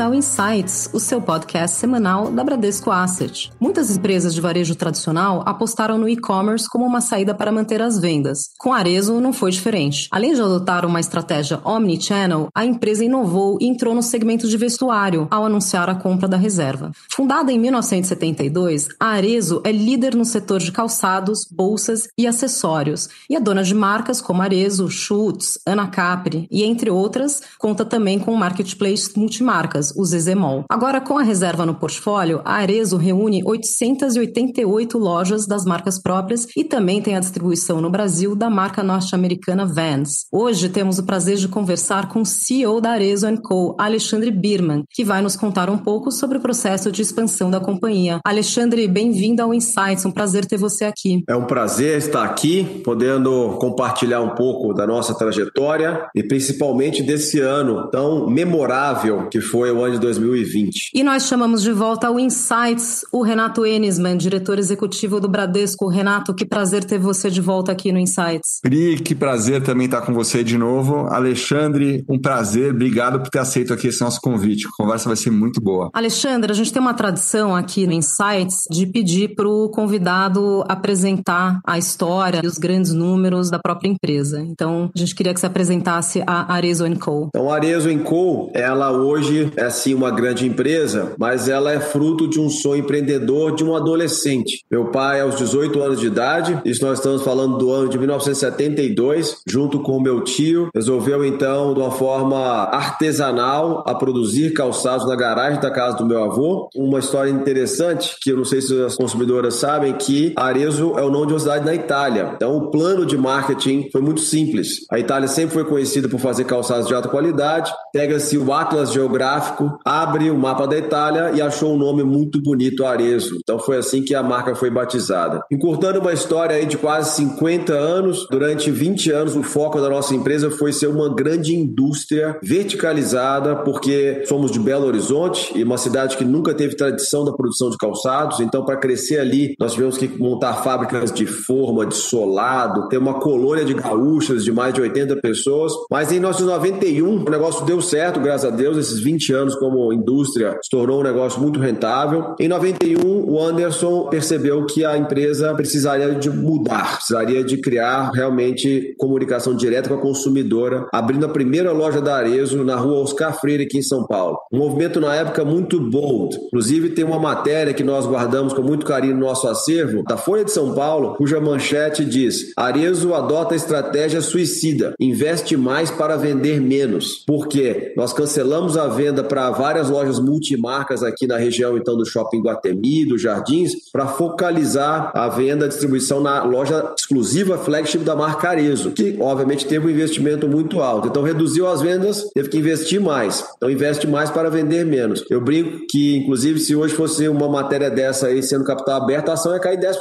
Ao Insights, o seu podcast semanal da Bradesco Asset. Muitas empresas de varejo tradicional apostaram no e-commerce como uma saída para manter as vendas. Com Arezo não foi diferente. Além de adotar uma estratégia omnichannel, a empresa inovou e entrou no segmento de vestuário ao anunciar a compra da reserva. Fundada em 1972, a Arezo é líder no setor de calçados, bolsas e acessórios e é dona de marcas como Arezo, Schutz, Ana Capri e entre outras, conta também com marketplace multi multimarcas, o Zezemol. Agora, com a reserva no portfólio, a Arezo reúne 888 lojas das marcas próprias e também tem a distribuição no Brasil da marca norte-americana Vans. Hoje temos o prazer de conversar com o CEO da Arezo Co., Alexandre Birman, que vai nos contar um pouco sobre o processo de expansão da companhia. Alexandre, bem-vindo ao Insights, um prazer ter você aqui. É um prazer estar aqui, podendo compartilhar um pouco da nossa trajetória e principalmente desse ano tão memorável que foi o de 2020. E nós chamamos de volta ao Insights o Renato Enisman, diretor executivo do Bradesco. Renato, que prazer ter você de volta aqui no Insights. Pri, que prazer também estar com você de novo. Alexandre, um prazer. Obrigado por ter aceito aqui esse nosso convite. A conversa vai ser muito boa. Alexandre, a gente tem uma tradição aqui no Insights de pedir para o convidado apresentar a história e os grandes números da própria empresa. Então, a gente queria que você apresentasse a Arezo Co. Então, a Arezo Co, ela hoje hoje é sim uma grande empresa, mas ela é fruto de um sonho empreendedor de um adolescente. Meu pai, aos 18 anos de idade, isso nós estamos falando do ano de 1972, junto com meu tio, resolveu então, de uma forma artesanal, a produzir calçados na garagem da casa do meu avô. Uma história interessante, que eu não sei se as consumidoras sabem, que Arezzo é o nome de uma cidade na Itália. Então, o plano de marketing foi muito simples. A Itália sempre foi conhecida por fazer calçados de alta qualidade. Pega-se o Atlas Geográfico geográfico, abre o mapa da Itália e achou um nome muito bonito, Arezzo. Então foi assim que a marca foi batizada. Encurtando uma história de quase 50 anos, durante 20 anos o foco da nossa empresa foi ser uma grande indústria verticalizada, porque somos de Belo Horizonte e uma cidade que nunca teve tradição da produção de calçados. Então para crescer ali, nós tivemos que montar fábricas de forma, de solado, ter uma colônia de gaúchas de mais de 80 pessoas. Mas em 1991 o negócio deu certo, graças a Deus, esses 20 anos como indústria se tornou um negócio muito rentável. Em 91, o Anderson percebeu que a empresa precisaria de mudar, precisaria de criar realmente comunicação direta com a consumidora, abrindo a primeira loja da Arezo na rua Oscar Freire, aqui em São Paulo. Um movimento na época muito bold. Inclusive, tem uma matéria que nós guardamos com muito carinho no nosso acervo, da Folha de São Paulo, cuja manchete diz: Arezo adota estratégia suicida, investe mais para vender menos. Por quê? Nós cancelamos a venda para várias lojas multimarcas aqui na região, então, do Shopping Guatemi, dos Jardins, para focalizar a venda, a distribuição na loja exclusiva flagship da marca Arezo, que, obviamente, teve um investimento muito alto. Então, reduziu as vendas, teve que investir mais. Então, investe mais para vender menos. Eu brinco que, inclusive, se hoje fosse uma matéria dessa aí sendo capital aberto, a ação ia cair 10%.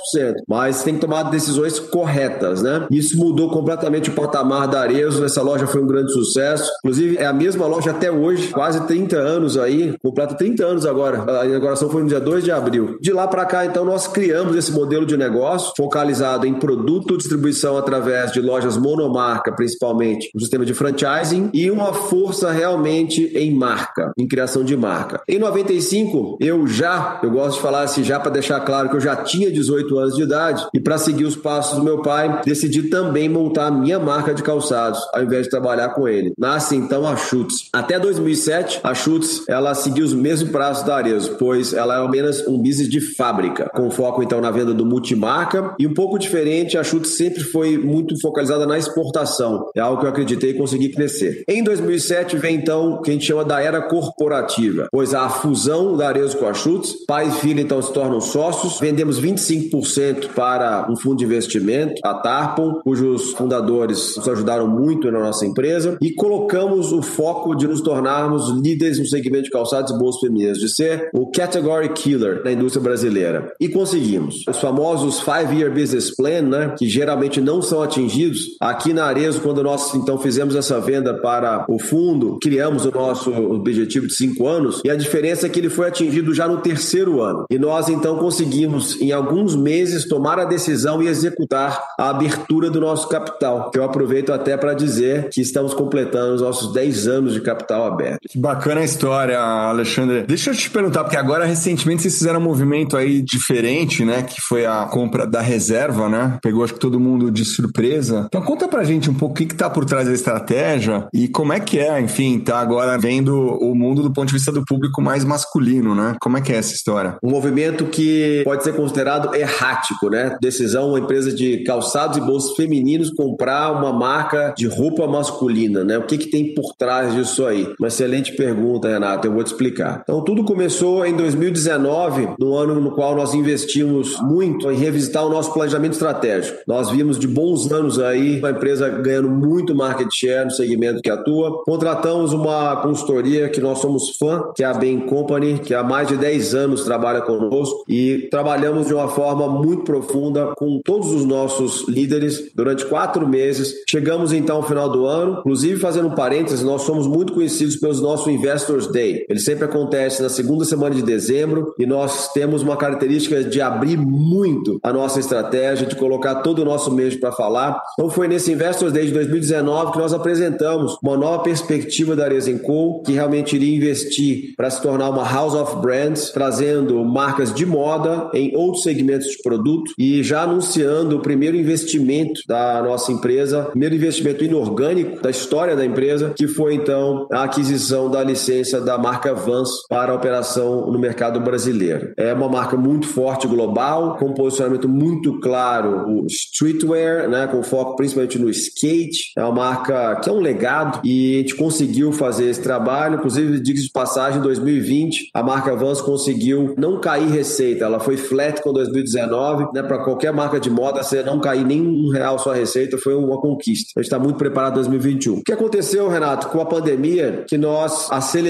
Mas tem que tomar decisões corretas, né? Isso mudou completamente o patamar da Arezo. Essa loja foi um grande sucesso. Inclusive, é a mesma loja até hoje, quase 30 anos aí, completa 30 anos agora. A inauguração foi no dia 2 de abril. De lá para cá, então, nós criamos esse modelo de negócio focalizado em produto distribuição através de lojas monomarca, principalmente, um sistema de franchising e uma força realmente em marca, em criação de marca. Em 95, eu já, eu gosto de falar assim já para deixar claro que eu já tinha 18 anos de idade e para seguir os passos do meu pai, decidi também montar a minha marca de calçados, ao invés de trabalhar com ele. Nasce então a Chutes. Até 2007, a Schutz ela seguiu os mesmos prazos da Arezzo, pois ela é apenas um business de fábrica, com foco então na venda do multimarca e um pouco diferente, a Schutz sempre foi muito focalizada na exportação. É algo que eu acreditei conseguir crescer. Em 2007 vem então o que a gente chama da era corporativa, pois a fusão da Arezzo com a Schutz, pai e filho então se tornam sócios, vendemos 25% para um fundo de investimento, a Tarpon, cujos fundadores nos ajudaram muito na nossa empresa e colocamos o foco de nos tornarmos líderes no segmento de calçados e bolsas femininas, de ser o category killer da indústria brasileira. E conseguimos. Os famosos five-year business plan, né, que geralmente não são atingidos. Aqui na Arezo, quando nós então fizemos essa venda para o fundo, criamos o nosso objetivo de cinco anos e a diferença é que ele foi atingido já no terceiro ano. E nós então conseguimos, em alguns meses, tomar a decisão e executar a abertura do nosso capital. Que eu aproveito até para dizer que estamos completando os nossos 10 anos de capital aberto. Que bacana história, Alexandre. Deixa eu te perguntar, porque agora recentemente vocês fizeram um movimento aí diferente, né? Que foi a compra da reserva, né? Pegou acho que todo mundo de surpresa. Então conta pra gente um pouco o que, que tá por trás da estratégia e como é que é, enfim, tá agora vendo o mundo do ponto de vista do público mais masculino, né? Como é que é essa história? Um movimento que pode ser considerado errático, né? Decisão, uma empresa de calçados e bolsos femininos comprar uma marca de roupa masculina, né? O que, que tem por trás disso aí? Uma excelente pergunta, Renato, eu vou te explicar. Então, tudo começou em 2019, no ano no qual nós investimos muito em revisitar o nosso planejamento estratégico. Nós vimos de bons anos aí uma empresa ganhando muito market share no segmento que atua. Contratamos uma consultoria que nós somos fã, que é a Bain Company, que há mais de 10 anos trabalha conosco e trabalhamos de uma forma muito profunda com todos os nossos líderes durante quatro meses. Chegamos então ao final do ano, inclusive fazendo um parênteses, nós somos muito conhecidos pelos nossos Investors Day. Ele sempre acontece na segunda semana de dezembro e nós temos uma característica de abrir muito a nossa estratégia, de colocar todo o nosso mês para falar. Então foi nesse Investors Day de 2019 que nós apresentamos uma nova perspectiva da Arezenco, que realmente iria investir para se tornar uma house of brands, trazendo marcas de moda em outros segmentos de produto e já anunciando o primeiro investimento da nossa empresa, primeiro investimento inorgânico da história da empresa, que foi então a aquisição da licença da marca Vans para operação no mercado brasileiro. É uma marca muito forte global, com um posicionamento muito claro, o streetwear, né, com foco principalmente no skate. É uma marca que é um legado e a gente conseguiu fazer esse trabalho. Inclusive, diga de passagem, em 2020, a marca Vans conseguiu não cair receita. Ela foi flat com 2019, né, para qualquer marca de moda, você não cair nem um real sua receita foi uma conquista. A gente está muito preparado para 2021. O que aconteceu, Renato, com a pandemia, que nós aceleramos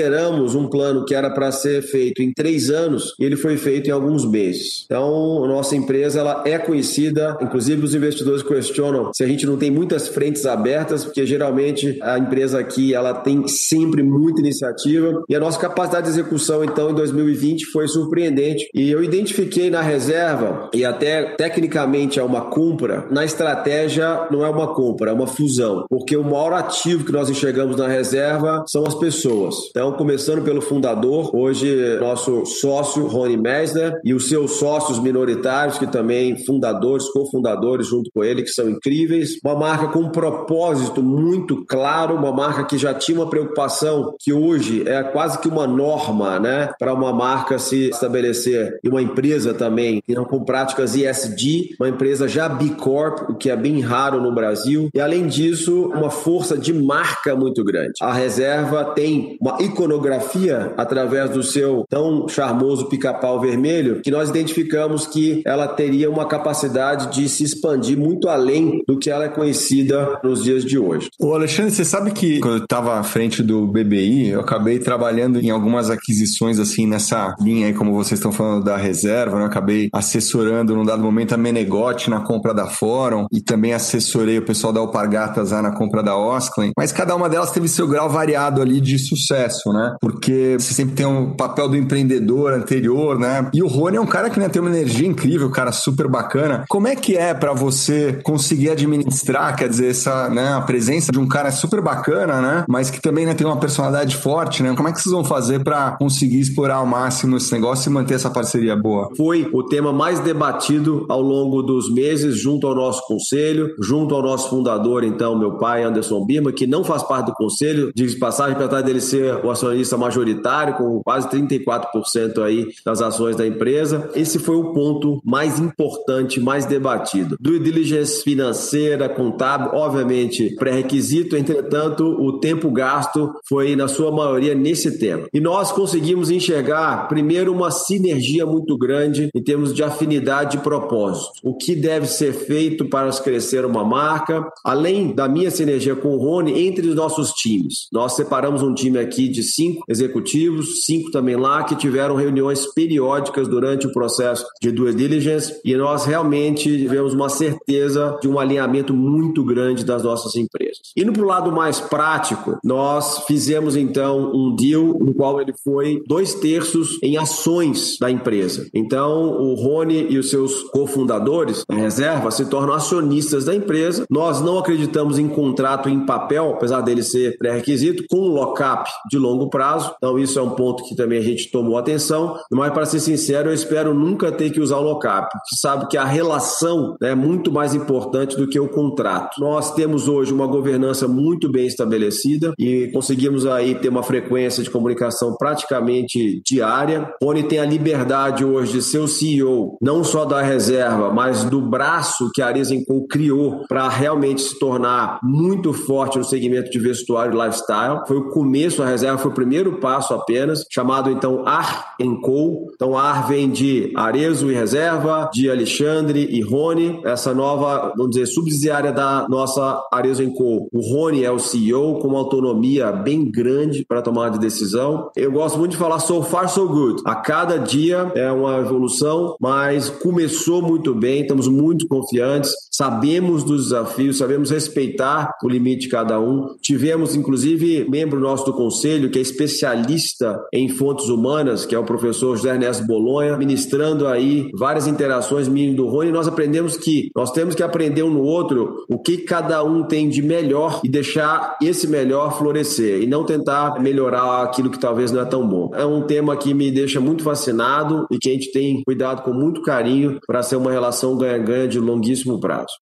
um plano que era para ser feito em três anos e ele foi feito em alguns meses. Então, nossa empresa ela é conhecida, inclusive os investidores questionam se a gente não tem muitas frentes abertas, porque geralmente a empresa aqui ela tem sempre muita iniciativa e a nossa capacidade de execução então em 2020 foi surpreendente e eu identifiquei na reserva e até tecnicamente é uma compra, na estratégia não é uma compra, é uma fusão, porque o maior ativo que nós enxergamos na reserva são as pessoas. Então, começando pelo fundador, hoje nosso sócio Rony Mesner e os seus sócios minoritários que também fundadores, cofundadores junto com ele, que são incríveis. Uma marca com um propósito muito claro, uma marca que já tinha uma preocupação que hoje é quase que uma norma, né, para uma marca se estabelecer e uma empresa também, com práticas ESG, uma empresa já B Corp, o que é bem raro no Brasil, e além disso, uma força de marca muito grande. A reserva tem uma iconografia através do seu tão charmoso pica-pau vermelho, que nós identificamos que ela teria uma capacidade de se expandir muito além do que ela é conhecida nos dias de hoje. O Alexandre, você sabe que quando eu estava à frente do BBI, eu acabei trabalhando em algumas aquisições assim nessa linha aí, como vocês estão falando da reserva, né? eu acabei assessorando num dado momento a Menegote na compra da Fórum e também assessorei o pessoal da Alpargatas lá na compra da Osclen, mas cada uma delas teve seu grau variado ali de sucesso, né? Porque você sempre tem um papel do empreendedor anterior, né? E o Rony é um cara que né, tem uma energia incrível, cara super bacana. Como é que é para você conseguir administrar, quer dizer, essa, né, a presença de um cara super bacana, né? Mas que também né, tem uma personalidade forte, né? Como é que vocês vão fazer para conseguir explorar ao máximo esse negócio e manter essa parceria boa? Foi o tema mais debatido ao longo dos meses junto ao nosso conselho, junto ao nosso fundador, então, meu pai, Anderson Birma, que não faz parte do conselho, diz passagem, apesar dele ser o acionista majoritário, com quase 34% aí das ações da empresa. Esse foi o ponto mais importante, mais debatido. Due diligence financeira, contábil, obviamente pré-requisito, entretanto, o tempo gasto foi, na sua maioria, nesse tema. E nós conseguimos enxergar, primeiro, uma sinergia muito grande em termos de afinidade e propósito. O que deve ser feito para crescer uma marca, além da minha sinergia com o Rony, entre os nossos times. Nós separamos um time aqui de de cinco executivos, cinco também lá, que tiveram reuniões periódicas durante o processo de due diligence e nós realmente tivemos uma certeza de um alinhamento muito grande das nossas empresas. Indo para o lado mais prático, nós fizemos então um deal no qual ele foi dois terços em ações da empresa. Então, o Rony e os seus cofundadores da reserva se tornam acionistas da empresa. Nós não acreditamos em contrato em papel, apesar dele ser pré-requisito, com um lock-up de longo prazo. Então, isso é um ponto que também a gente tomou atenção. Mas, para ser sincero, eu espero nunca ter que usar o lock-up. Sabe que a relação é muito mais importante do que o contrato. Nós temos hoje uma governança muito bem estabelecida e conseguimos aí ter uma frequência de comunicação praticamente diária. Rony tem a liberdade hoje de ser o CEO, não só da reserva, mas do braço que a Arizenco criou para realmente se tornar muito forte no segmento de vestuário e lifestyle. Foi o começo, a reserva foi o primeiro passo apenas, chamado então Ar Co. Então Ar vem de Arezo e Reserva, de Alexandre e Rony, essa nova, vamos dizer, subsidiária da nossa Arezo Co. O Rony é o CEO com uma autonomia bem grande para tomar de decisão. Eu gosto muito de falar so far so good. A cada dia é uma evolução, mas começou muito bem, estamos muito confiantes, sabemos dos desafios, sabemos respeitar o limite de cada um. Tivemos, inclusive, membro nosso do conselho, que é especialista em fontes humanas, que é o professor José Ernesto Bolonha, ministrando aí várias interações minhas do Rony. Nós aprendemos que nós temos que aprender um no outro o que cada um tem de melhor e deixar esse melhor florescer e não tentar melhorar aquilo que talvez não é tão bom. É um tema que me deixa muito fascinado e que a gente tem cuidado com muito carinho para ser uma relação ganha-ganha de longuíssimo prazo.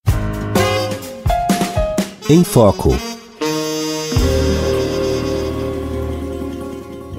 Em Foco.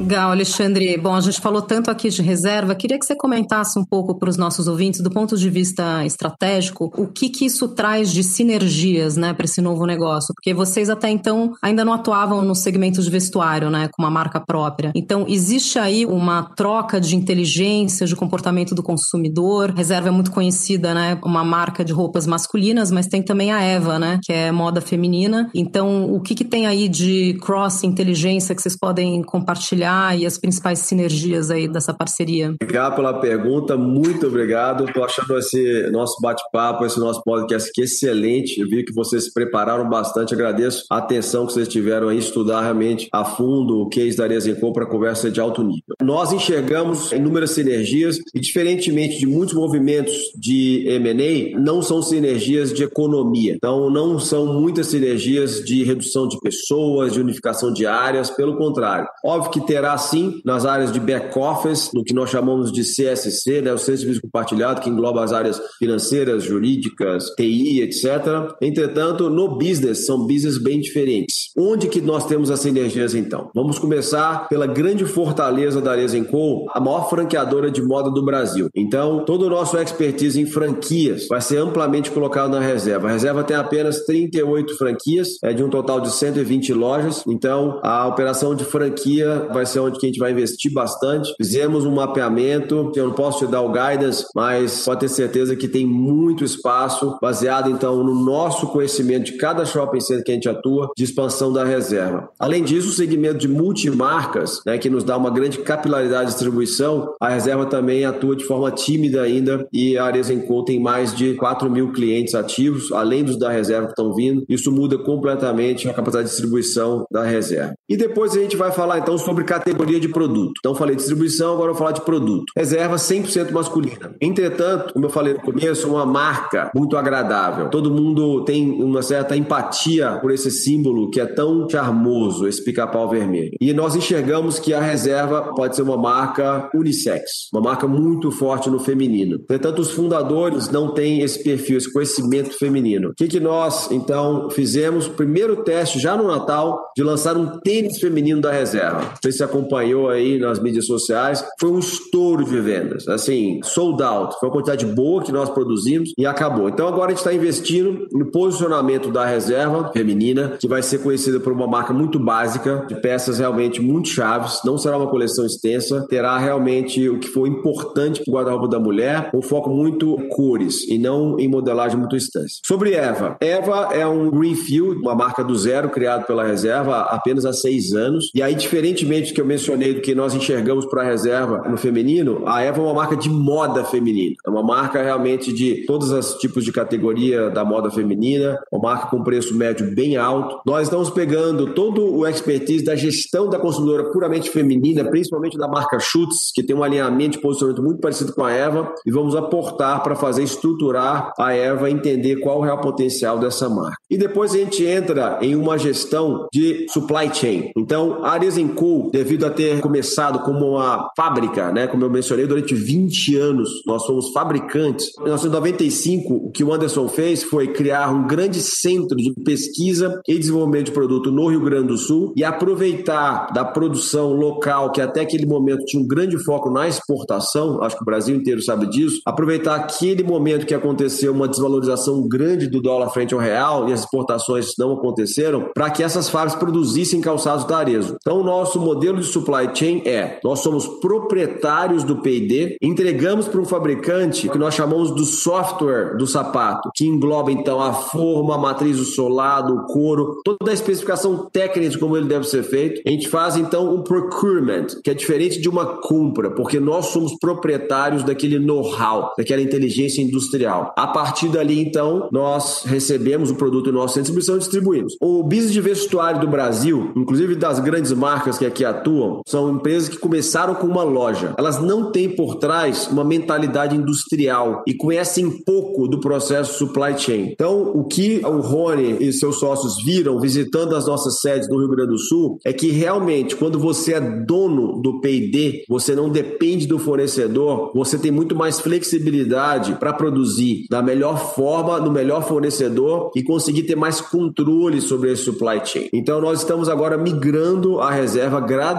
Legal, Alexandre. Bom, a gente falou tanto aqui de reserva, queria que você comentasse um pouco para os nossos ouvintes, do ponto de vista estratégico, o que, que isso traz de sinergias né, para esse novo negócio? Porque vocês até então ainda não atuavam no segmento de vestuário, né, com uma marca própria. Então, existe aí uma troca de inteligência, de comportamento do consumidor. Reserva é muito conhecida, né, uma marca de roupas masculinas, mas tem também a Eva, né, que é moda feminina. Então, o que, que tem aí de cross-inteligência que vocês podem compartilhar? E as principais sinergias aí dessa parceria? Obrigado pela pergunta, muito obrigado. Estou achando esse nosso bate-papo, esse nosso podcast aqui excelente. Eu vi que vocês se prepararam bastante, agradeço a atenção que vocês tiveram em estudar realmente a fundo o case da Arezencom para conversa de alto nível. Nós enxergamos inúmeras sinergias e, diferentemente de muitos movimentos de M&A, não são sinergias de economia. Então, não são muitas sinergias de redução de pessoas, de unificação de áreas, pelo contrário. Óbvio que terá será sim nas áreas de back-office, no que nós chamamos de CSC, né, o Centro de Serviço Compartilhado, que engloba as áreas financeiras, jurídicas, TI, etc. Entretanto, no business, são business bem diferentes. Onde que nós temos as sinergias, então? Vamos começar pela grande fortaleza da Arezenco, a maior franqueadora de moda do Brasil. Então, todo o nosso expertise em franquias vai ser amplamente colocado na reserva. A reserva tem apenas 38 franquias, é de um total de 120 lojas. Então, a operação de franquia vai ser é onde que a gente vai investir bastante. Fizemos um mapeamento, eu não posso te dar o guidance, mas pode ter certeza que tem muito espaço, baseado então no nosso conhecimento de cada shopping center que a gente atua, de expansão da reserva. Além disso, o segmento de multimarcas, né, que nos dá uma grande capilaridade de distribuição, a reserva também atua de forma tímida ainda e a Arezenco tem mais de 4 mil clientes ativos, além dos da reserva que estão vindo. Isso muda completamente a capacidade de distribuição da reserva. E depois a gente vai falar então sobre categoria de produto. Então, falei distribuição, agora eu vou falar de produto. Reserva 100% masculina. Entretanto, como eu falei no começo, uma marca muito agradável. Todo mundo tem uma certa empatia por esse símbolo que é tão charmoso, esse pica-pau vermelho. E nós enxergamos que a reserva pode ser uma marca unissex, uma marca muito forte no feminino. Entretanto, os fundadores não têm esse perfil, esse conhecimento feminino. O que, que nós, então, fizemos? Primeiro teste já no Natal de lançar um tênis feminino da reserva. Não sei se acompanhou aí nas mídias sociais, foi um estouro de vendas. Assim, sold out. Foi uma quantidade boa que nós produzimos e acabou. Então agora a gente está investindo no posicionamento da reserva feminina, que vai ser conhecida por uma marca muito básica, de peças realmente muito chaves. Não será uma coleção extensa, terá realmente o que for importante para o guarda-roupa da mulher, um foco muito em cores e não em modelagem muito extensa. Sobre Eva. Eva é um Greenfield, uma marca do zero criado pela reserva apenas há seis anos. E aí, diferentemente que eu mencionei do que nós enxergamos para a reserva no feminino, a Eva é uma marca de moda feminina. É uma marca realmente de todos os tipos de categoria da moda feminina, uma marca com preço médio bem alto. Nós estamos pegando todo o expertise da gestão da consumidora puramente feminina, principalmente da marca Schutz, que tem um alinhamento de posicionamento muito parecido com a Eva, e vamos aportar para fazer estruturar a Eva, entender qual é o real potencial dessa marca. E depois a gente entra em uma gestão de supply chain. Então, a Arezencool, devido a ter começado como uma fábrica, né, como eu mencionei, durante 20 anos, nós fomos fabricantes. Em 1995, o que o Anderson fez foi criar um grande centro de pesquisa e desenvolvimento de produto no Rio Grande do Sul e aproveitar da produção local, que até aquele momento tinha um grande foco na exportação, acho que o Brasil inteiro sabe disso, aproveitar aquele momento que aconteceu uma desvalorização grande do dólar frente ao real e as exportações não aconteceram, para que essas fábricas produzissem calçados da Arezo. Então, o nosso modelo de supply chain é: nós somos proprietários do PD, entregamos para um fabricante que nós chamamos do software do sapato, que engloba então a forma, a matriz do solado, o couro, toda a especificação técnica de como ele deve ser feito. A gente faz então um procurement, que é diferente de uma compra, porque nós somos proprietários daquele know-how, daquela inteligência industrial. A partir dali, então, nós recebemos o produto no nosso centro de distribuição e distribuímos. O business de vestuário do Brasil, inclusive das grandes marcas que aqui atuam, são empresas que começaram com uma loja. Elas não têm por trás uma mentalidade industrial e conhecem pouco do processo supply chain. Então, o que o Rony e seus sócios viram visitando as nossas sedes no Rio Grande do Sul é que realmente, quando você é dono do PD, você não depende do fornecedor, você tem muito mais flexibilidade para produzir da melhor forma, no melhor fornecedor e conseguir ter mais controle sobre esse supply chain. Então, nós estamos agora migrando a reserva gradualmente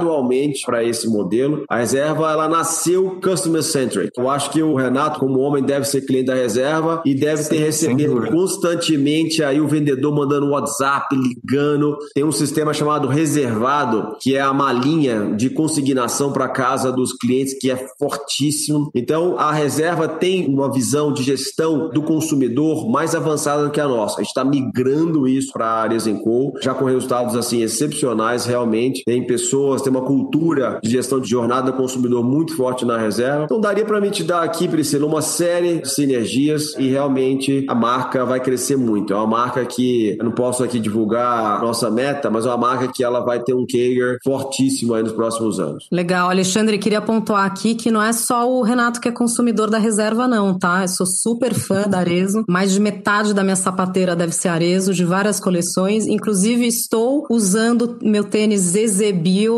para esse modelo. A reserva, ela nasceu customer centric. Eu acho que o Renato, como homem, deve ser cliente da reserva e deve ter recebido constantemente aí o vendedor mandando WhatsApp, ligando. Tem um sistema chamado reservado, que é a malinha de consignação para casa dos clientes, que é fortíssimo. Então, a reserva tem uma visão de gestão do consumidor mais avançada do que a nossa. A gente está migrando isso para a áreas em já com resultados assim excepcionais realmente. Tem pessoas, tem uma cultura de gestão de jornada do consumidor muito forte na reserva. Então, daria para mim te dar aqui, Priscila, uma série de sinergias e realmente a marca vai crescer muito. É uma marca que eu não posso aqui divulgar nossa meta, mas é uma marca que ela vai ter um CAGR fortíssimo aí nos próximos anos. Legal, Alexandre, queria pontuar aqui que não é só o Renato que é consumidor da reserva, não, tá? Eu sou super fã da Arezo. Mais de metade da minha sapateira deve ser Arezo, de várias coleções. Inclusive, estou usando meu tênis ZZ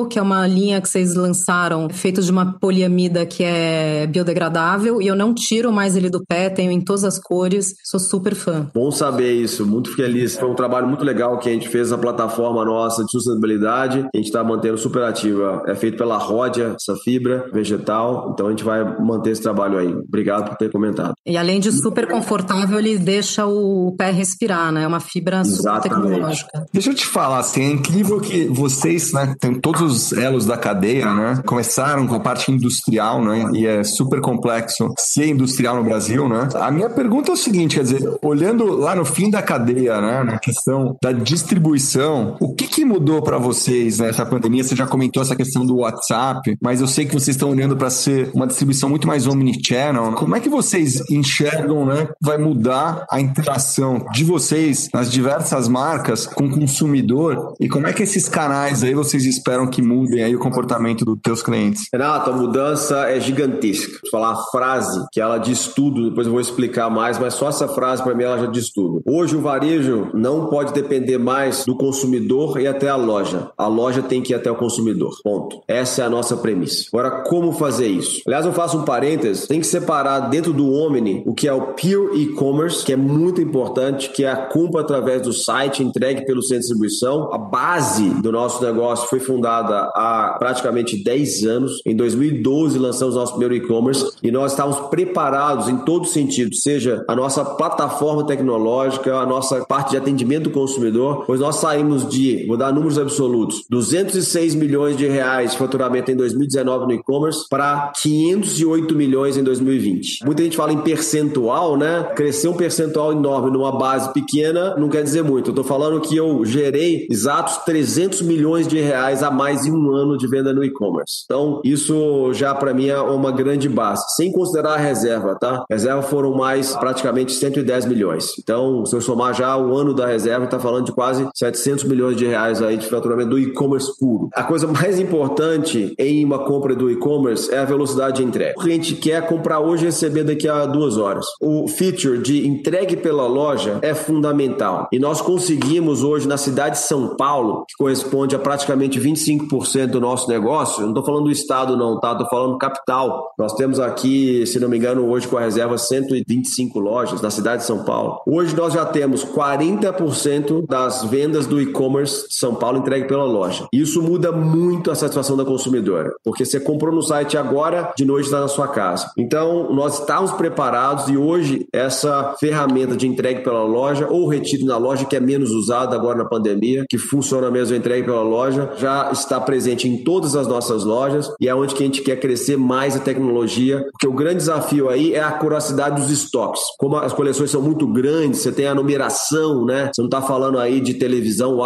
que é uma linha que vocês lançaram, feito de uma poliamida que é biodegradável, e eu não tiro mais ele do pé, tenho em todas as cores, sou super fã. Bom saber isso, muito feliz. Foi um trabalho muito legal que a gente fez na plataforma nossa de sustentabilidade. A gente está mantendo super ativa. É feito pela Ródia, essa fibra vegetal. Então a gente vai manter esse trabalho aí. Obrigado por ter comentado. E além de super confortável, ele deixa o pé respirar, né? É uma fibra super Exatamente. tecnológica. Deixa eu te falar, assim, é incrível que vocês, né, tem todos os elos da cadeia, né? Começaram com a parte industrial, né? E é super complexo ser industrial no Brasil, né? A minha pergunta é o seguinte, quer dizer, olhando lá no fim da cadeia, né, na questão da distribuição, o que mudou para vocês nessa pandemia? Você já comentou essa questão do WhatsApp, mas eu sei que vocês estão olhando para ser uma distribuição muito mais omnichannel. Como é que vocês enxergam, né? Vai mudar a interação de vocês nas diversas marcas com o consumidor e como é que esses canais aí vocês esperam que mudem aí o comportamento dos teus clientes? Renato, a mudança é gigantesca. Vou falar a frase que ela diz tudo, depois eu vou explicar mais, mas só essa frase para mim ela já diz tudo. Hoje o varejo não pode depender mais do consumidor e até a loja. A loja tem que ir até o consumidor. Ponto. Essa é a nossa premissa. Agora, como fazer isso? Aliás, eu faço um parênteses, tem que separar dentro do Omni o que é o pure e-commerce, que é muito importante, que é a compra através do site, entregue pelo centro de distribuição. A base do nosso negócio foi fundada há praticamente 10 anos. Em 2012 lançamos nosso primeiro e-commerce e nós estávamos preparados em todo sentido, seja a nossa plataforma tecnológica, a nossa parte de atendimento do consumidor, pois nós saímos de, vou dar números absolutos, 206 milhões de reais de faturamento em 2019 no e-commerce para 508 milhões em 2020. Muita gente fala em percentual, né? Crescer um percentual enorme numa base pequena não quer dizer muito. Eu estou falando que eu gerei exatos 300 milhões de reais a mais em um ano de venda no e-commerce. Então, isso já para mim é uma grande base, sem considerar a reserva, tá? Reserva foram mais praticamente 110 milhões. Então, se eu somar já o ano da reserva, está falando de quase 700 milhões de reais aí de faturamento do e-commerce puro. A coisa mais importante em uma compra do e-commerce é a velocidade de entrega. O cliente quer comprar hoje e receber daqui a duas horas. O feature de entregue pela loja é fundamental. E nós conseguimos hoje na cidade de São Paulo, que corresponde a praticamente 25% do nosso negócio, não estou falando do estado não, tá? Estou falando capital. Nós temos aqui, se não me engano, hoje com a reserva 125 lojas na cidade de São Paulo. Hoje nós já temos 40% das vendas do e-commerce São Paulo entregue pela loja. Isso muda muito a satisfação da consumidora, porque você comprou no site agora, de noite está na sua casa. Então, nós estamos preparados e hoje essa ferramenta de entregue pela loja ou retiro na loja, que é menos usada agora na pandemia, que funciona mesmo entregue pela loja, já está presente em todas as nossas lojas e é onde que a gente quer crescer mais a tecnologia, porque o grande desafio aí é a curacidade dos estoques. Como as coleções são muito grandes, você tem a numeração, né? Você não está falando aí de televisão ou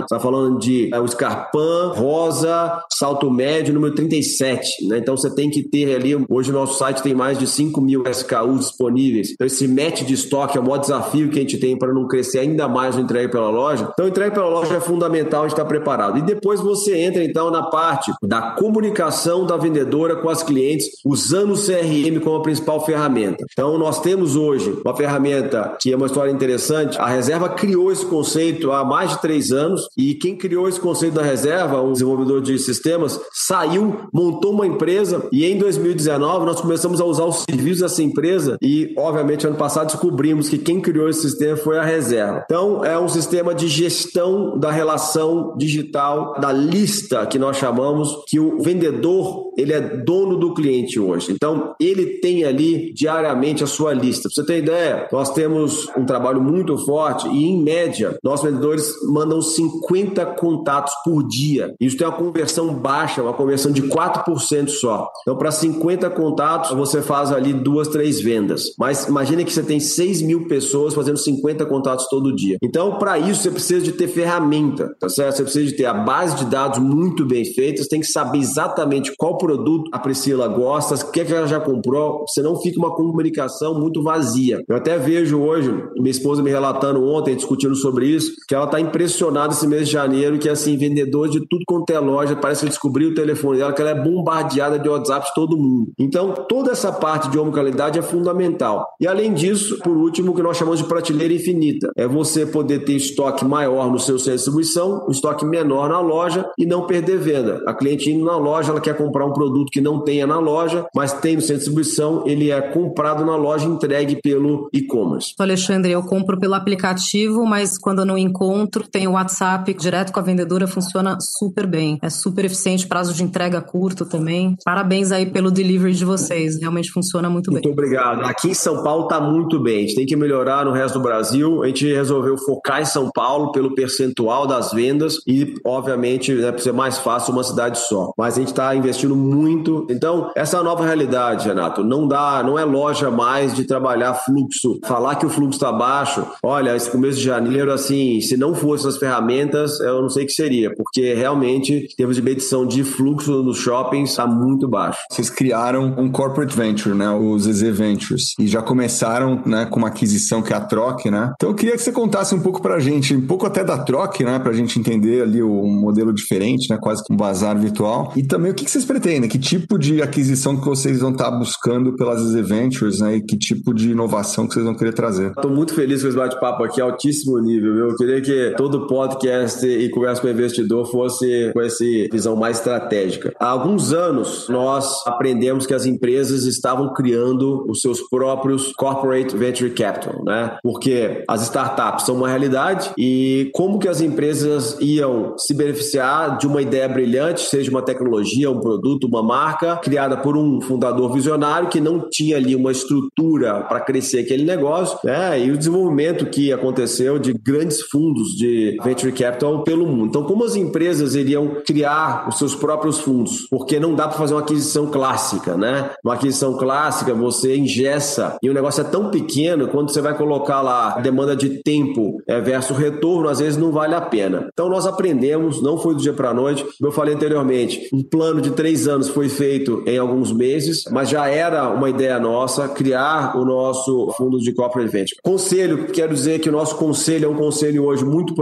você está falando de é, o Scarpan, rosa, salto médio, número 37, né? Então você tem que ter ali, hoje o nosso site tem mais de 5 mil SKUs disponíveis. Então esse match de estoque é o maior desafio que a gente tem para não crescer ainda mais o entregue pela loja. Então entregue pela loja é fundamental a gente estar preparado. E depois você entra então na parte da comunicação da vendedora com as clientes, usando o CRM como a principal ferramenta. Então nós temos hoje uma ferramenta que é uma história interessante. A reserva criou esse conceito há mais de três anos e quem criou esse conceito da reserva, um desenvolvedor de sistemas, saiu, montou uma empresa e em 2019 nós começamos a usar os serviços dessa empresa e, obviamente, ano passado descobrimos que quem criou esse sistema foi a reserva. Então, é um sistema de gestão da relação digital, da lista que nós chamamos, que o vendedor ele é dono do cliente hoje. Então, ele tem ali diariamente a sua lista. Pra você ter ideia, nós temos um trabalho muito forte e, em média, nossos vendedores mandam 50 contatos por dia. Isso tem uma conversão baixa, uma conversão de 4% só. Então, para 50 contatos, você faz ali duas, três vendas. Mas imagine que você tem 6 mil pessoas fazendo 50 contatos todo dia. Então, para isso, você precisa de ter ferramenta, tá certo? Você precisa de ter a base de dados muito bem feita, você tem que saber exatamente qual produto a Priscila gosta, o que, é que ela já comprou, senão fica uma comunicação muito vazia. Eu até vejo hoje, minha esposa me relatando ontem, discutindo sobre isso, que ela está impressionada esse mês de janeiro, que assim, vendedor de tudo quanto é loja, parece que descobriu o telefone dela, que ela é bombardeada de WhatsApp de todo mundo. Então, toda essa parte de omnicanalidade é fundamental. E além disso, por último, o que nós chamamos de prateleira infinita. É você poder ter estoque maior no seu centro de distribuição, um estoque menor na loja e não perder venda. A cliente indo na loja, ela quer comprar um produto que não tenha na loja, mas tem no centro de distribuição, ele é comprado na loja entregue pelo e-commerce. Alexandre, eu compro pelo aplicativo, mas quando eu não encontro, tem o WhatsApp direto com a vendedora, funciona super bem. É super eficiente, prazo de entrega curto também. Parabéns aí pelo delivery de vocês, realmente funciona muito bem. Muito obrigado. Aqui em São Paulo está muito bem. A gente tem que melhorar no resto do Brasil. A gente resolveu focar em São Paulo pelo percentual das vendas e, obviamente, né, para ser mais fácil uma cidade só. Mas a gente está investindo muito. Então, essa é a nova realidade, Renato. Não dá, não é loja mais de trabalhar fluxo. Falar que o fluxo está baixo, olha, esse começo de janeiro, assim, se não fossem as ferramentas, eu não sei o que seria, porque realmente, em termos de medição de fluxo nos shoppings, está muito baixo. Vocês criaram um corporate venture, né? Os ZZ Ventures. E já começaram, né, com uma aquisição que é a Troc, né? Então eu queria que você contasse um pouco pra gente, um pouco até da Troc, né? Pra gente entender ali o um modelo diferente, né? Quase que um bazar virtual. E também o que vocês pretendem? Que tipo de aquisição que vocês vão estar buscando pelas ZZ Ventures, né? E que tipo de inovação que vocês vão querer trazer? Estou muito feliz com esse bate-papo aqui, altíssimo nível, viu? Eu queria que todo podcast e conversa com o investidor fosse com essa visão mais estratégica. Há alguns anos, nós aprendemos que as empresas estavam criando os seus próprios corporate venture capital, né? Porque porque as startups são uma realidade e como que as empresas iam se beneficiar de uma ideia brilhante, seja uma tecnologia, um produto, uma marca, criada por um fundador visionário que não tinha ali uma estrutura para crescer aquele negócio, né? E o desenvolvimento que aconteceu de grandes fundos de venture capital pelo mundo. Então, como as empresas iriam criar os seus próprios fundos? Porque não dá para fazer uma aquisição clássica, né? Uma aquisição clássica, você ingessa e o negócio é tão pequeno, quando você vai colocar lá demanda de tempo é, versus retorno, às vezes não vale a pena. Então, nós aprendemos, não foi do dia para a noite, como eu falei anteriormente, um plano de três anos foi feito em alguns meses, mas já era uma ideia nossa criar o nosso fundo de corporate venture. Conselho, quero dizer que o nosso conselho é um conselho hoje muito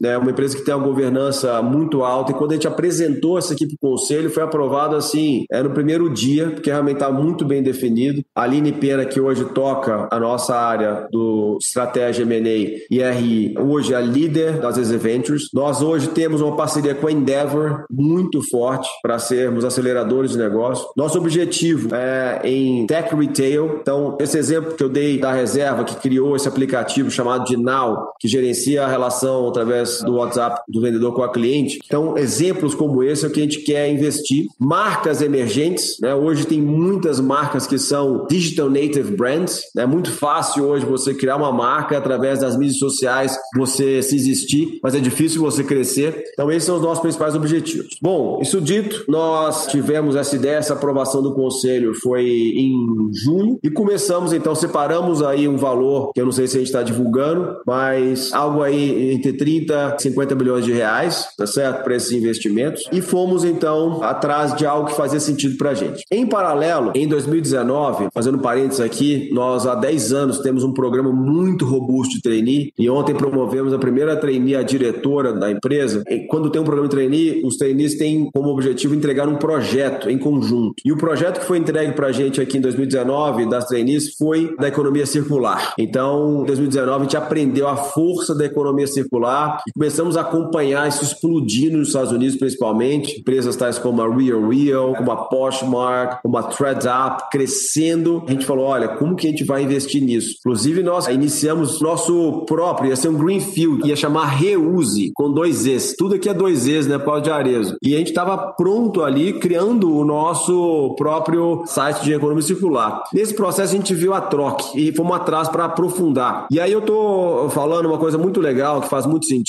né? uma empresa que tem uma governança muito alta, e quando a gente apresentou essa equipe para o conselho, foi aprovado assim, é no primeiro dia, porque realmente está muito bem definido. A Aline Pena, que hoje toca a nossa área do Estratégia M&A e RI, hoje é a líder das Ventures. Nós hoje temos uma parceria com a Endeavor muito forte para sermos aceleradores de negócio. Nosso objetivo é em tech retail. Então, esse exemplo que eu dei da reserva que criou esse aplicativo chamado de Now, que gerencia a relação através do WhatsApp do vendedor com a cliente. Então, exemplos como esse é o que a gente quer investir. Marcas emergentes, né? Hoje tem muitas marcas que são digital native brands. É né? muito fácil hoje você criar uma marca através das mídias sociais, você se existir, mas é difícil você crescer. Então, esses são os nossos principais objetivos. Bom, isso dito, nós tivemos essa ideia, essa aprovação do conselho foi em junho e começamos então, separamos aí um valor que eu não sei se a gente está divulgando, mas algo aí entre 30 e 50 milhões de reais, tá certo? Para esses investimentos. E fomos então atrás de algo que fazia sentido para a gente. Em paralelo, em 2019, fazendo parênteses aqui, nós há 10 anos temos um programa muito robusto de trainee e ontem promovemos a primeira trainee, a diretora da empresa. E quando tem um programa de trainee, os trainees têm como objetivo entregar um projeto em conjunto. E o projeto que foi entregue para a gente aqui em 2019 das trainees foi da economia circular. Então, em 2019 a gente aprendeu a força da economia circular e começamos a acompanhar isso explodindo nos Estados Unidos, principalmente. Empresas tais como a Real Real, como a Poshmark, como a ThreadUp, crescendo. A gente falou, olha, como que a gente vai investir nisso? Inclusive, nós iniciamos nosso próprio, ia ser um Greenfield, ia chamar Reuse, com dois Es. Tudo aqui é dois Es, né, Paulo de Arezo. E a gente estava pronto ali, criando o nosso próprio site de economia circular. Nesse processo, a gente viu a troca e fomos atrás para aprofundar. E aí eu tô falando uma coisa muito legal, que faz muito sentido,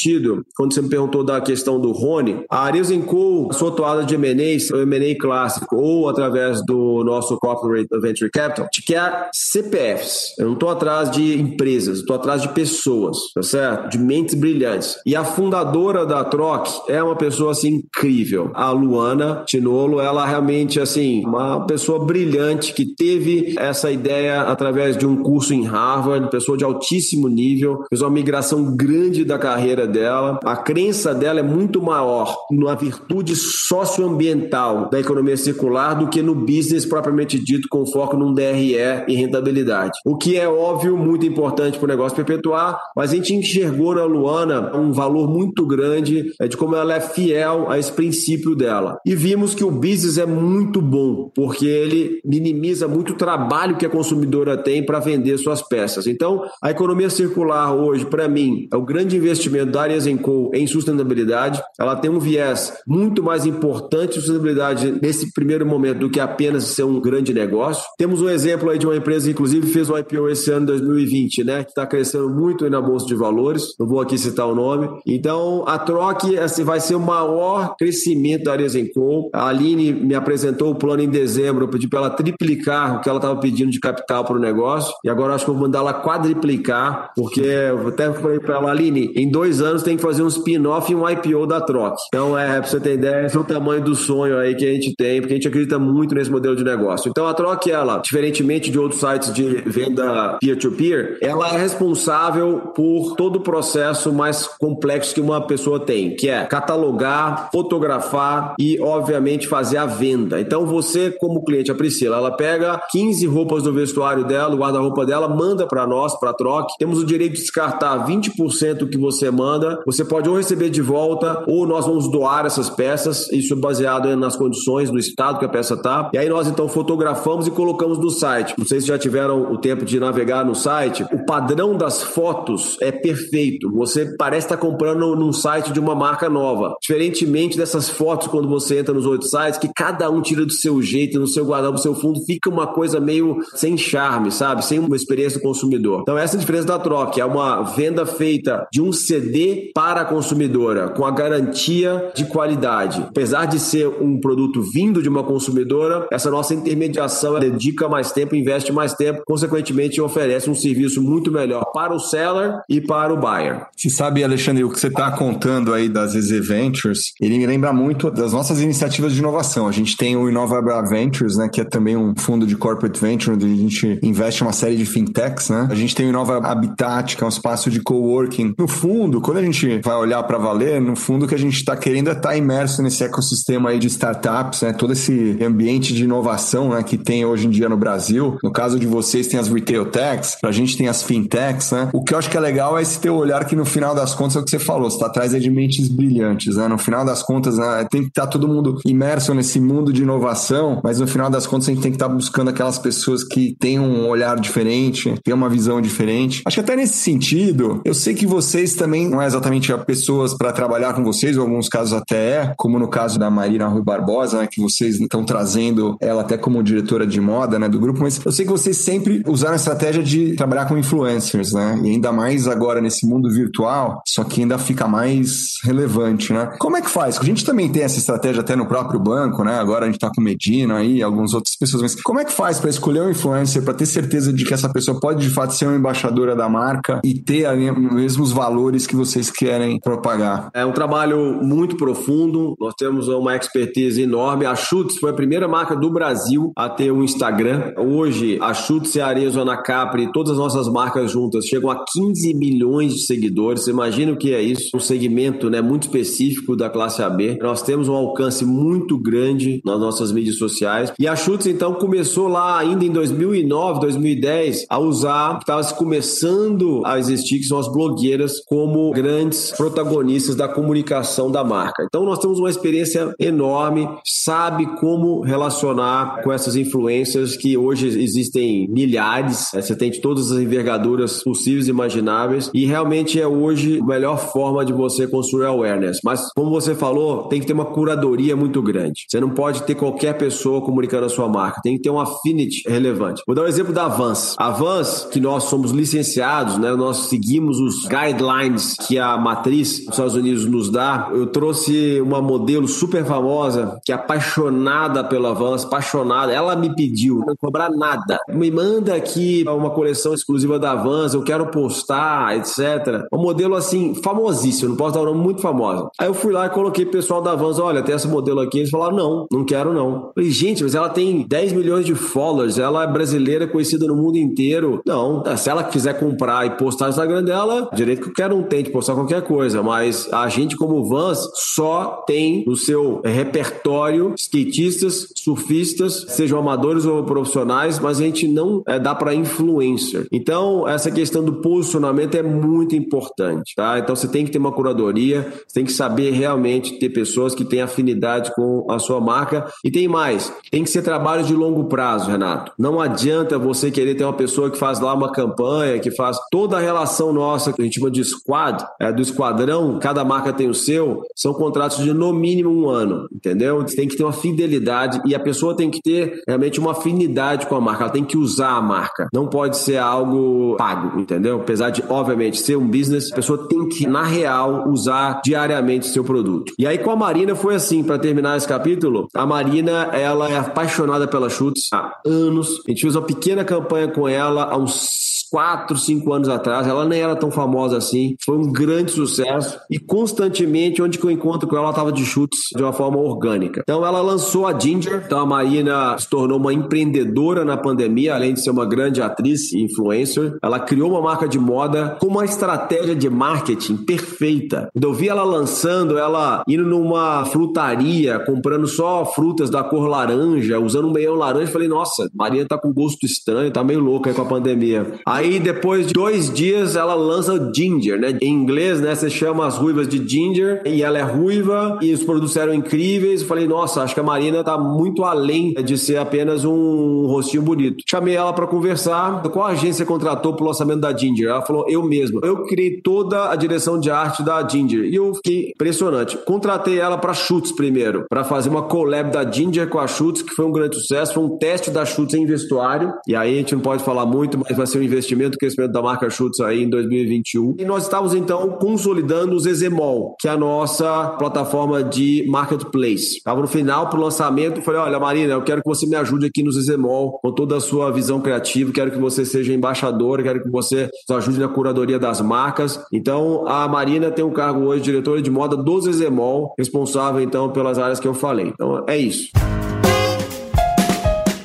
quando você me perguntou da questão do Rony. A Arezo Co, sua toada de M&A, o M&A clássico, ou através do nosso Corporate Venture Capital, te quer CPFs. Eu não estou atrás de empresas, estou atrás de pessoas, tá certo? De mentes brilhantes. E a fundadora da Troc é uma pessoa assim incrível. A Luana Tinolo, ela realmente assim, uma pessoa brilhante que teve essa ideia através de um curso em Harvard, pessoa de altíssimo nível, fez uma migração grande da carreira dela. A crença dela é muito maior na virtude socioambiental da economia circular do que no business propriamente dito, com foco num DRE e rentabilidade. O que é óbvio, muito importante para o negócio perpetuar, mas a gente enxergou na Luana um valor muito grande é, de como ela é fiel a esse princípio dela. E vimos que o business é muito bom, porque ele minimiza muito o trabalho que a consumidora tem para vender suas peças. Então, a economia circular hoje, para mim, é o grande investimento da Arias Co em sustentabilidade. Ela tem um viés muito mais importante de sustentabilidade nesse primeiro momento do que apenas ser um grande negócio. Temos um exemplo aí de uma empresa que, inclusive, fez um IPO esse ano 2020, né? Que está crescendo muito na Bolsa de Valores. Não vou aqui citar o nome. Então, a troca assim, vai ser o maior crescimento da Arias Co. A Aline me apresentou o plano em dezembro. Eu pedi para ela triplicar o que ela estava pedindo de capital para o negócio. E agora acho que vou mandar ela quadriplicar, porque eu até falei para ela, Aline, em dois anos tem que fazer um spin-off e um IPO da troca. Então, é, para você ter ideia, esse é o tamanho do sonho aí que a gente tem, porque a gente acredita muito nesse modelo de negócio. Então, a troca, ela, diferentemente de outros sites de venda peer-to-peer, -peer, ela é responsável por todo o processo mais complexo que uma pessoa tem, que é catalogar, fotografar e, obviamente, fazer a venda. Então, você, como cliente, a Priscila, ela pega 15 roupas do vestuário dela, o guarda-roupa dela, manda para nós, para a troca. Temos o direito de descartar 20% do que você manda. Você pode ou receber de volta, ou nós vamos doar essas peças, isso baseado nas condições do estado que a peça está. E aí nós, então, fotografamos e colocamos no site. Não sei se já tiveram o tempo de navegar no site. O padrão das fotos é perfeito. Você parece estar comprando num site de uma marca nova. Diferentemente dessas fotos quando você entra nos outros sites, que cada um tira do seu jeito, no seu guarda-roupa, no seu fundo, fica uma coisa meio sem charme, sabe? Sem uma experiência do consumidor. Então essa é a diferença da troca, é uma venda feita de um CD para a consumidora, com a garantia de qualidade. Apesar de ser um produto vindo de uma consumidora, essa nossa intermediação dedica mais tempo, investe mais tempo, consequentemente oferece um serviço muito melhor para o seller e para o buyer. Você sabe, Alexandre, o que você está contando aí das EZ Ventures, ele me lembra muito das nossas iniciativas de inovação. A gente tem o Inova Ventures, né, que é também um fundo de corporate venture, onde a gente investe uma série de fintechs, né? A gente tem o Inova Habitat, que é um espaço de coworking. No fundo, quando a gente vai olhar para valer, no fundo o que a gente está querendo é estar tá imerso nesse ecossistema aí de startups, né? Todo esse ambiente de inovação, né, que tem hoje em dia no Brasil. No caso de vocês tem as retail techs, a gente tem as fintechs, né? O que eu acho que é legal é esse teu olhar que no final das contas é o que você falou, você está atrás de mentes brilhantes, né? No final das contas, né, tem que estar tá todo mundo imerso nesse mundo de inovação, mas no final das contas a gente tem que estar tá buscando aquelas pessoas que têm um olhar diferente, têm uma visão diferente. Acho que até nesse sentido, eu sei que vocês também é exatamente pessoas para trabalhar com vocês, ou em alguns casos até é, como no caso da Marina Rui Barbosa, né, que vocês estão trazendo ela até como diretora de moda, né, do grupo, mas eu sei que vocês sempre usaram a estratégia de trabalhar com influencers, né? E ainda mais agora nesse mundo virtual, só que ainda fica mais relevante, né? Como é que faz? A gente também tem essa estratégia até no próprio banco, né? Agora a gente tá com Medina aí, algumas outras pessoas, mas como é que faz para escolher um influencer para ter certeza de que essa pessoa pode de fato ser uma embaixadora da marca e ter ali os valores que vocês querem propagar? É um trabalho muito profundo, nós temos uma expertise enorme. A Schutz foi a primeira marca do Brasil a ter um Instagram. Hoje, a Schutz e a Arezzo na Capri, todas as nossas marcas juntas chegam a 15 milhões de seguidores. Imagina o que é isso? Um segmento né, muito específico da classe AB. Nós temos um alcance muito grande nas nossas mídias sociais. E a Schutz, então, começou lá ainda em 2009, 2010, a usar, estava começando a existir, que são as blogueiras, como grandes protagonistas da comunicação da marca. Então, nós temos uma experiência enorme, sabe como relacionar com essas influências que hoje existem milhares, né? você tem de todas as envergaduras possíveis e imagináveis, e realmente é hoje a melhor forma de você construir awareness. Mas, como você falou, tem que ter uma curadoria muito grande. Você não pode ter qualquer pessoa comunicando a sua marca, tem que ter um affinity relevante. Vou dar um exemplo da Vans. A Vans, que nós somos licenciados, né, nós seguimos os guidelines que a matriz dos Estados Unidos nos dá. Eu trouxe uma modelo super famosa que é apaixonada pela Vans, apaixonada. Ela me pediu, não cobrar nada. Me manda aqui uma coleção exclusiva da Vans, eu quero postar, etc. Um modelo assim, famosíssimo, não posso dar um nome muito famoso. Aí eu fui lá e coloquei pro pessoal da Vans, olha, tem essa modelo aqui. Eles falaram, não, não quero não. falei, gente, mas ela tem 10 milhões de followers, ela é brasileira, conhecida no mundo inteiro. Não, se ela quiser comprar e postar no Instagram dela, direito que eu quero um tem de postar qualquer coisa, mas a gente como Vans só tem no seu repertório skatistas, surfistas, sejam amadores ou profissionais, mas a gente não é, dá para influencer. Então, essa questão do posicionamento é muito importante, tá? Então, você tem que ter uma curadoria, você tem que saber realmente ter pessoas que têm afinidade com a sua marca. E tem mais, tem que ser trabalho de longo prazo, Renato. Não adianta você querer ter uma pessoa que faz lá uma campanha, que faz toda a relação nossa, que a gente chama de squad, é, do esquadrão, cada marca tem o seu, são contratos de no mínimo um ano, entendeu? Tem que ter uma fidelidade e a pessoa tem que ter realmente uma afinidade com a marca, ela tem que usar a marca. Não pode ser algo pago, entendeu? Apesar de, obviamente, ser um business, a pessoa tem que, na real, usar diariamente o seu produto. E aí com a Marina foi assim, para terminar esse capítulo, a Marina, ela é apaixonada pela Chutes há anos. A gente fez uma pequena campanha com ela há uns quatro, cinco anos atrás. Ela nem era tão famosa assim. Foi um grande sucesso. E constantemente, onde que eu encontro com ela, ela estava de chutes de uma forma orgânica. Então ela lançou a Ginger. Então a Marina se tornou uma empreendedora na pandemia, além de ser uma grande atriz e influencer. Ela criou uma marca de moda com uma estratégia de marketing perfeita. Quando eu vi ela lançando, ela indo numa frutaria, comprando só frutas da cor laranja, usando um meião laranja, falei, nossa, Marina tá com gosto estranho, tá meio louca aí com a pandemia. Aí depois de dois dias ela lança o Ginger, né? Em inglês, né? Você chama as ruivas de Ginger e ela é ruiva e os produtos eram incríveis. Eu falei, nossa, acho que a Marina tá muito além de ser apenas um rostinho bonito. Chamei ela para conversar. Qual agência contratou pro lançamento da Ginger? Ela falou, eu mesma. Eu criei toda a direção de arte da Ginger e eu fiquei impressionante. Contratei ela para Chutes primeiro, para fazer uma collab da Ginger com a Chutes, que foi um grande sucesso. Foi um teste da Chutes em vestuário. E aí a gente não pode falar muito, mas vai ser um investimento, crescimento da marca Chutes aí em 2021. E nós estávamos então consolidando o Zezemol, que é a nossa plataforma de marketplace. Estava no final pro lançamento e falei: olha, Marina, eu quero que você me ajude aqui no Zezemol com toda a sua visão criativa, quero que você seja embaixadora, quero que você nos ajude na curadoria das marcas. Então, a Marina tem um cargo hoje, diretora de moda do Zezemol, responsável então pelas áreas que eu falei. Então, é isso.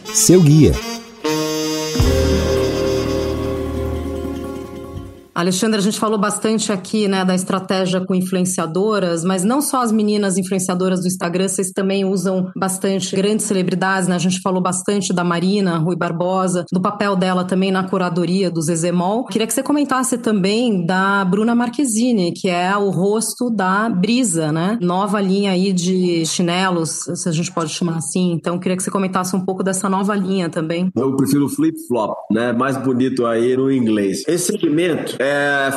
Seu guia. Alexandre, a gente falou bastante aqui né, da estratégia com influenciadoras, mas não só as meninas influenciadoras do Instagram, vocês também usam bastante grandes celebridades, né? A gente falou bastante da Marina, Rui Barbosa, do papel dela também na curadoria do Zezemol. Queria que você comentasse também da Bruna Marquezine, que é o rosto da Brisa, né? Nova linha aí de chinelos, se a gente pode chamar assim. Então, queria que você comentasse um pouco dessa nova linha também. Eu prefiro flip-flop, né? Mais bonito aí no inglês. Esse segmento é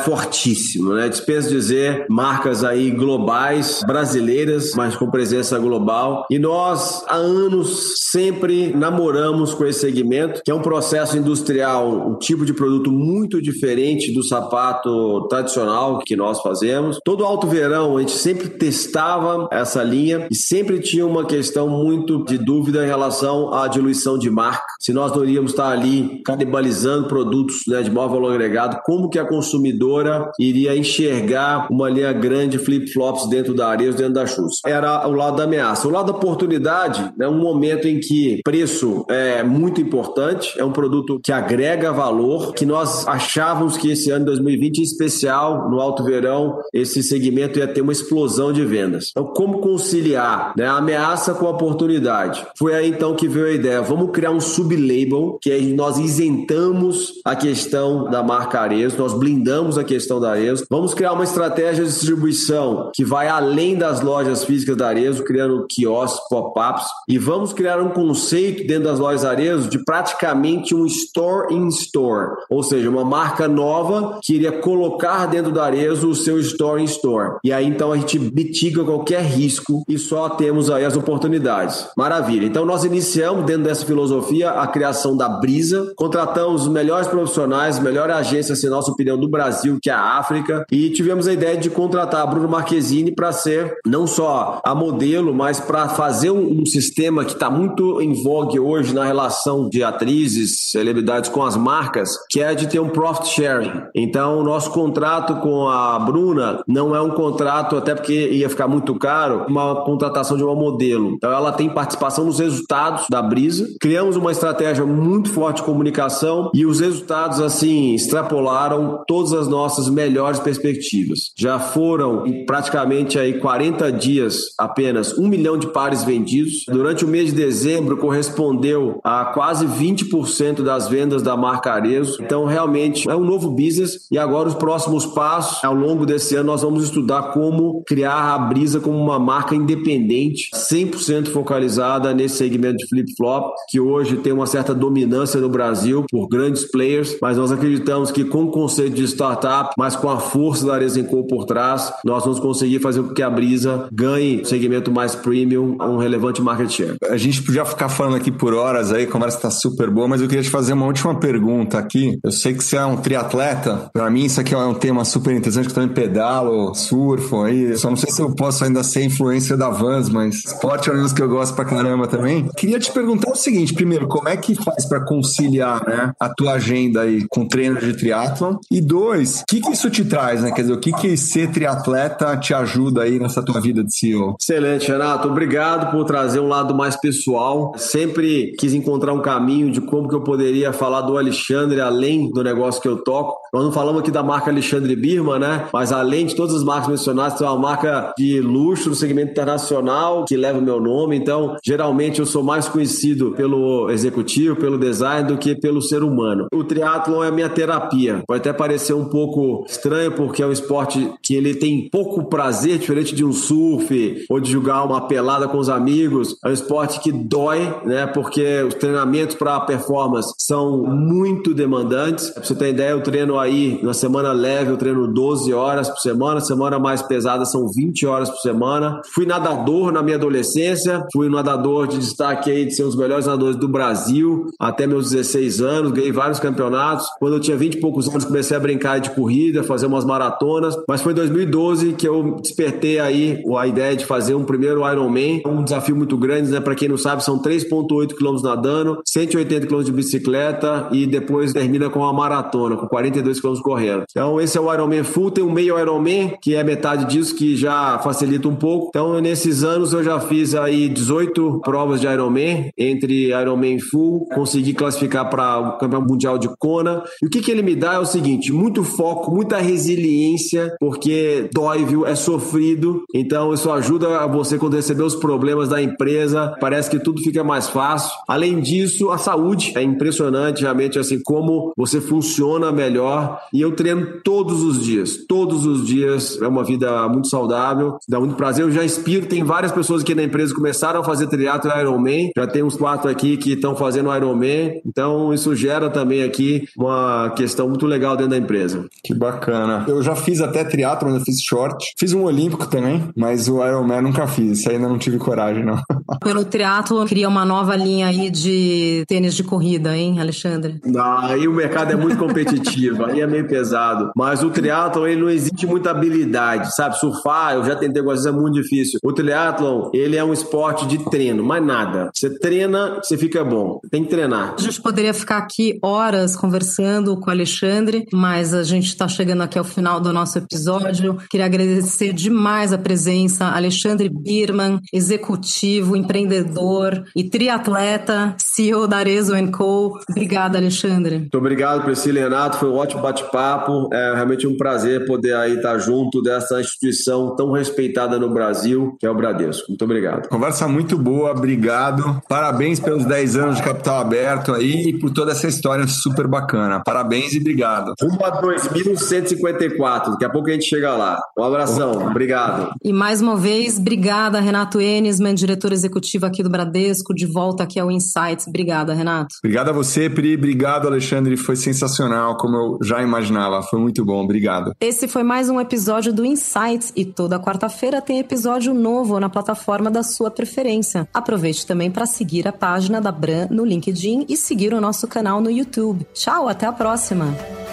fortíssimo, né? Dispenso dizer marcas aí globais, brasileiras, mas com presença global. E nós, há anos, sempre namoramos com esse segmento, que é um processo industrial, um tipo de produto muito diferente do sapato tradicional que nós fazemos. Todo alto verão, a gente sempre testava essa linha e sempre tinha uma questão muito de dúvida em relação à diluição de marca. Se nós não iríamos estar ali canibalizando produtos né, de maior valor agregado, como que a consumidora iria enxergar uma linha grande flip-flops dentro da Areia, dentro da Shoes. Era o lado da ameaça. O lado da oportunidade é um momento em que preço é muito importante, é um produto que agrega valor, que nós achávamos que esse ano 2020, em especial no alto verão, esse segmento ia ter uma explosão de vendas. Então, como conciliar né, a ameaça com a oportunidade? Foi aí então que veio a ideia, vamos criar um sublabel que aí nós isentamos a questão da marca Arezo, nós blindamos a questão da Arezo. Vamos criar uma estratégia de distribuição que vai além das lojas físicas da Arezo, criando quiosques, pop-ups, e vamos criar um conceito dentro das lojas Arezo de praticamente um store in store, ou seja, uma marca nova que iria colocar dentro da Arezo o seu store in store. E aí então a gente mitiga qualquer risco e só temos aí as oportunidades. Maravilha. Então nós iniciamos dentro dessa filosofia a criação da Brisa, contratamos os melhores profissionais, melhor agência, se nossa opinião do Brasil, que é a África, e tivemos a ideia de contratar a Bruno Marquezine para ser não só a modelo, mas para fazer um, um, sistema que está muito em vogue hoje na relação de atrizes, celebridades com as marcas, que é de ter um profit sharing. Então, nosso contrato com a Bruna não é um contrato, até porque ia ficar muito caro, uma contratação de uma modelo. Então, ela tem participação nos resultados da Brisa. Criamos uma estratégia muito forte de comunicação e os resultados, assim, extrapolaram todas as nossas melhores perspectivas. Já foram praticamente aí 40 dias apenas um milhão de pares vendidos. Durante o mês de dezembro correspondeu a quase 20% das vendas da marca Arezo. Então realmente é um novo business e agora os próximos passos ao longo desse ano nós vamos estudar como criar a Brisa como uma marca independente, 100% focalizada nesse segmento de flip-flop, que hoje tem uma certa dominância no Brasil por grandes players, mas nós acreditamos que com o conceito de startup, mas com a força da Arezenco por trás, nós vamos conseguir fazer com que a Brisa ganhe um segmento mais premium, um relevante market share. A gente podia ficar falando aqui por horas aí, a conversa está super boa, mas eu queria te fazer uma última pergunta aqui. Eu sei que você é um triatleta, para mim isso aqui é um tema super interessante, que eu também pedalo, surfo aí, só não sei se eu posso ainda ser influência da Vans, mas esporte é um negócio que eu gosto pra caramba também. Queria te perguntar o seguinte, primeiro, como é que faz para conciliar né, a tua agenda aí com treino de triatlon e dois, o que, que isso te traz, né? Quer dizer, o que, que ser triatleta te ajuda aí nessa tua vida de CEO? Excelente, Renato. Obrigado por trazer um lado mais pessoal. Sempre quis encontrar um caminho de como que eu poderia falar do Alexandre além do negócio que eu toco. Nós não falamos aqui da marca Alexandre Birman, né? Mas além de todas as marcas mencionadas, tem uma marca de luxo no segmento internacional que leva o meu nome. Então, geralmente eu sou mais conhecido pelo executivo, pelo design, do que pelo ser humano. O triatlon é a minha terapia. Pode até parecer um pouco estranho, porque é um esporte que ele tem pouco prazer, diferente de um surf ou de jogar uma pelada com os amigos. É um esporte que dói, né? Porque os treinamentos para performance são muito demandantes. Pra você ter ideia, eu treino aí na semana leve, eu treino 12 horas por semana, semana mais pesada são 20 horas por semana. Fui nadador na minha adolescência, fui nadador de destaque aí de ser um dos melhores nadadores do Brasil até meus 16 anos, ganhei vários campeonatos. Quando eu tinha 20 e poucos anos, comecei a brincar de corrida, fazer umas maratonas, mas foi em 2012 que eu despertei aí a ideia de fazer um primeiro Ironman, um desafio muito grande, né? Para quem não sabe, são 3.8 quilômetros nadando, 180 quilômetros de bicicleta e depois termina com uma maratona, com 42 quilômetros correndo. Então esse é o Ironman Full, tem um meio Ironman, que é metade disso, que já facilita um pouco. Então nesses anos eu já fiz aí 18 provas de Ironman, entre Ironman Full, consegui classificar para o Campeonato Mundial de Kona. E o que, que ele me dá é o seguinte, muito foco, muita resiliência, porque dói, viu? É sofrido. Então isso ajuda você quando receber os problemas da empresa, parece que tudo fica mais fácil. Além disso, a saúde é impressionante, realmente, assim, como você funciona melhor. E eu treino todos os dias, todos os dias. É uma vida muito saudável, dá muito prazer. Eu já inspiro, tem várias pessoas aqui na empresa que começaram a fazer triatlo Ironman. Já tem uns quatro aqui que estão fazendo Ironman. Então, isso gera também aqui uma questão muito legal dentro da empresa. Que bacana. Eu já fiz até triatlo, eu fiz short. Fiz um olímpico também, mas o Ironman nunca fiz. Isso ainda não tive coragem, não. Pelo triatlo, queria uma nova linha aí de tênis de corrida, hein, Alexandre? Aí o mercado é muito competitivo, aí é meio pesado. Mas o triatlon, ele não existe muita habilidade, sabe? Surfar, eu já tentei algumas vezes, é muito difícil. O triatlon, ele é um esporte de treino, mais nada. Você treina, você fica bom. Tem que treinar. A gente poderia ficar aqui horas conversando com o Alexandre, mas a gente está chegando aqui ao final do nosso episódio. Queria agradecer demais a presença, Alexandre Birman, executivo, empreendedor e triatleta, CEO da Arezo Co. Obrigada, Alexandre. Muito obrigado, Priscila e Renato. Foi um ótimo bate-papo. É realmente um prazer poder aí estar junto dessa instituição tão respeitada no Brasil, que é o Bradesco. Muito obrigado. Conversa muito boa, obrigado. Parabéns pelos 10 anos de capital aberto aí e por toda essa história super bacana. Parabéns e obrigado. Rumo a 2154. Daqui a pouco a gente chega lá. Um abração. Obrigado. E mais uma vez, obrigada, Renato Enisman, diretor executivo aqui do Bradesco, de volta aqui ao Insights. Obrigada, Renato. Obrigado a você, Pri. Obrigado, Alexandre. Foi sensacional, como eu já imaginava. Foi muito bom. Obrigado. Esse foi mais um episódio do Insights e toda quarta-feira tem episódio novo na plataforma da sua preferência. Aproveite também para seguir a página da Bran no LinkedIn e seguir o nosso canal no YouTube. Tchau, até a próxima!